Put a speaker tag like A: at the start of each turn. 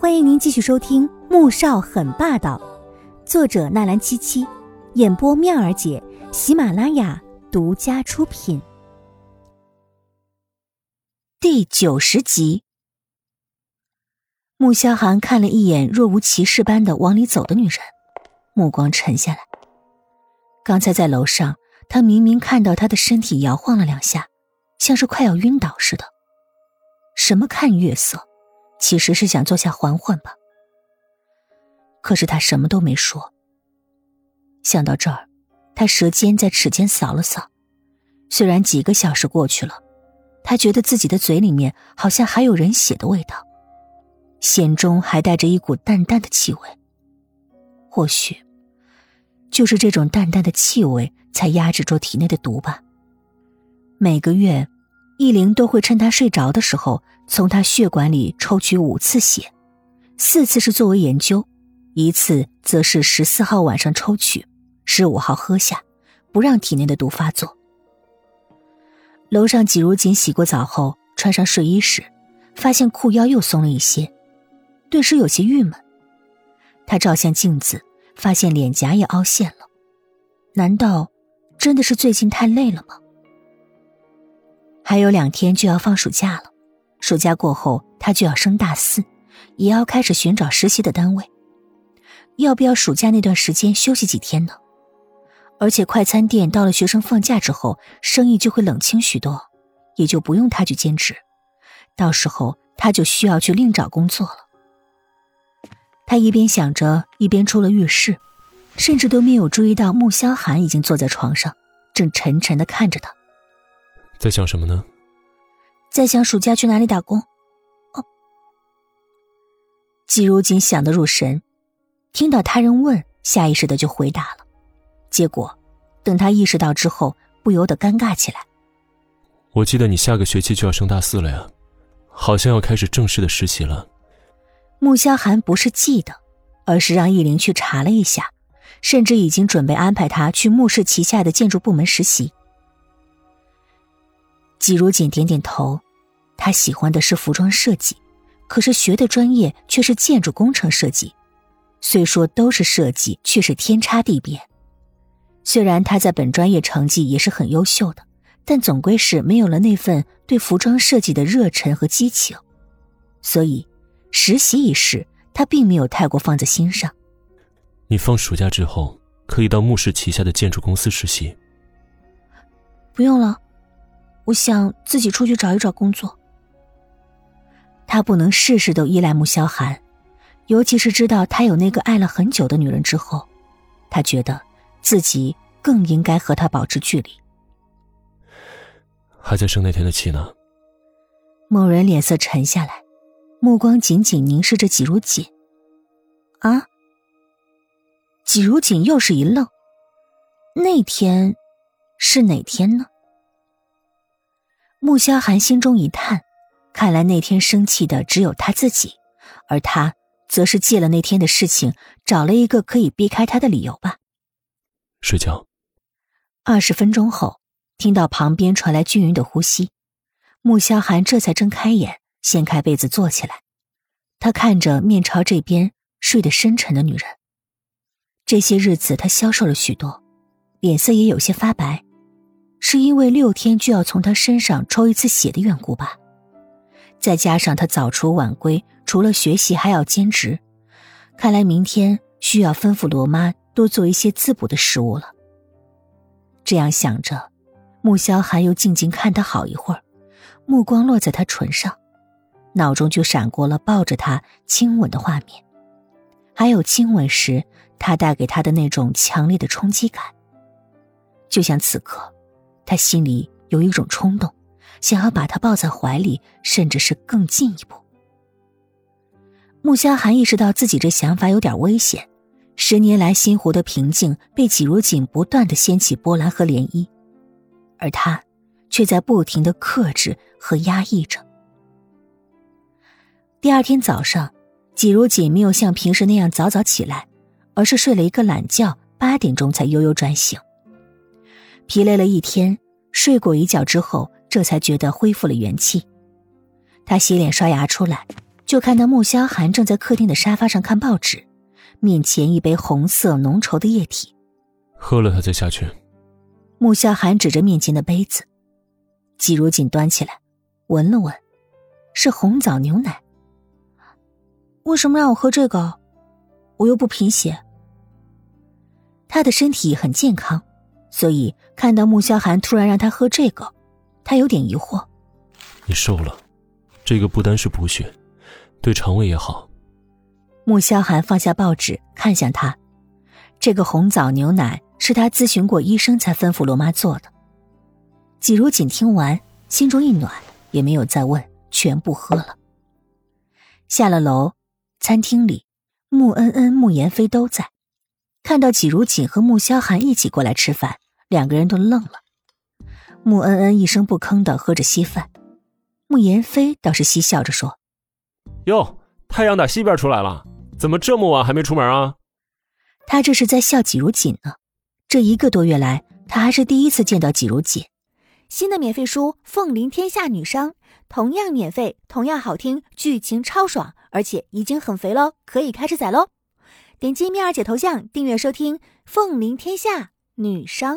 A: 欢迎您继续收听《穆少很霸道》，作者纳兰七七，演播妙儿姐，喜马拉雅独家出品。第九十集，穆萧寒看了一眼若无其事般的往里走的女人，目光沉下来。刚才在楼上，他明明看到她的身体摇晃了两下，像是快要晕倒似的。什么看月色？其实是想坐下缓缓吧，可是他什么都没说。想到这儿，他舌尖在齿间扫了扫，虽然几个小时过去了，他觉得自己的嘴里面好像还有人血的味道，咸中还带着一股淡淡的气味。或许，就是这种淡淡的气味才压制住体内的毒吧。每个月。易灵都会趁他睡着的时候，从他血管里抽取五次血，四次是作为研究，一次则是十四号晚上抽取，十五号喝下，不让体内的毒发作。楼上季如锦洗过澡后，穿上睡衣时，发现裤腰又松了一些，顿时有些郁闷。他照向镜子，发现脸颊也凹陷了，难道真的是最近太累了吗？还有两天就要放暑假了，暑假过后他就要升大四，也要开始寻找实习的单位。要不要暑假那段时间休息几天呢？而且快餐店到了学生放假之后，生意就会冷清许多，也就不用他去兼职，到时候他就需要去另找工作了。他一边想着，一边出了浴室，甚至都没有注意到穆萧寒已经坐在床上，正沉沉的看着他。
B: 在想什么呢？
A: 在想暑假去哪里打工。哦，季如锦想得入神，听到他人问，下意识的就回答了。结果，等他意识到之后，不由得尴尬起来。
B: 我记得你下个学期就要升大四了呀，好像要开始正式的实习了。
A: 穆萧寒不是记得，而是让易林去查了一下，甚至已经准备安排他去穆氏旗下的建筑部门实习。季如锦点点头，他喜欢的是服装设计，可是学的专业却是建筑工程设计。虽说都是设计，却是天差地别。虽然他在本专业成绩也是很优秀的，但总归是没有了那份对服装设计的热忱和激情。所以，实习一事他并没有太过放在心上。
B: 你放暑假之后可以到穆氏旗下的建筑公司实习。
A: 不用了。我想自己出去找一找工作。他不能事事都依赖穆萧寒，尤其是知道他有那个爱了很久的女人之后，他觉得自己更应该和他保持距离。
B: 还在生那天的气呢？
A: 某人脸色沉下来，目光紧紧凝视着季如锦。啊！季如锦又是一愣。那天是哪天呢？穆萧寒心中一叹，看来那天生气的只有他自己，而他则是借了那天的事情，找了一个可以避开他的理由吧。
B: 睡觉。
A: 二十分钟后，听到旁边传来均匀的呼吸，穆萧寒这才睁开眼，掀开被子坐起来。他看着面朝这边睡得深沉的女人，这些日子他消瘦了许多，脸色也有些发白。是因为六天就要从他身上抽一次血的缘故吧，再加上他早出晚归，除了学习还要兼职，看来明天需要吩咐罗妈多做一些滋补的食物了。这样想着，穆萧寒又静静看他好一会儿，目光落在他唇上，脑中就闪过了抱着他亲吻的画面，还有亲吻时他带给他的那种强烈的冲击感，就像此刻。他心里有一种冲动，想要把他抱在怀里，甚至是更进一步。穆萧寒意识到自己这想法有点危险，十年来心湖的平静被季如锦不断的掀起波澜和涟漪，而他却在不停的克制和压抑着。第二天早上，季如锦没有像平时那样早早起来，而是睡了一个懒觉，八点钟才悠悠转醒。疲累了一天，睡过一觉之后，这才觉得恢复了元气。他洗脸刷牙出来，就看到穆萧寒正在客厅的沙发上看报纸，面前一杯红色浓稠的液体。
B: 喝了它再下去。
A: 穆萧寒指着面前的杯子，季如锦端起来，闻了闻，是红枣牛奶。为什么让我喝这个？我又不贫血。他的身体很健康，所以看到穆萧寒突然让他喝这个，他有点疑惑。
B: 你瘦了，这个不单是补血。对肠胃也好。
A: 穆萧寒放下报纸，看向他。这个红枣牛奶是他咨询过医生才吩咐罗妈做的。季如锦听完，心中一暖，也没有再问，全部喝了。下了楼，餐厅里，穆恩恩、穆言飞都在。看到季如锦和穆萧寒一起过来吃饭，两个人都愣了。穆恩恩一声不吭的喝着稀饭，穆言飞倒是嬉笑着说。
B: 哟，太阳打西边出来了，怎么这么晚还没出门啊？
A: 他这是在笑季如锦呢。这一个多月来，他还是第一次见到季如锦。
C: 新的免费书《凤临天下女商》，同样免费，同样好听，剧情超爽，而且已经很肥喽，可以开始宰喽！点击蜜儿姐头像订阅收听《凤临天下女商》。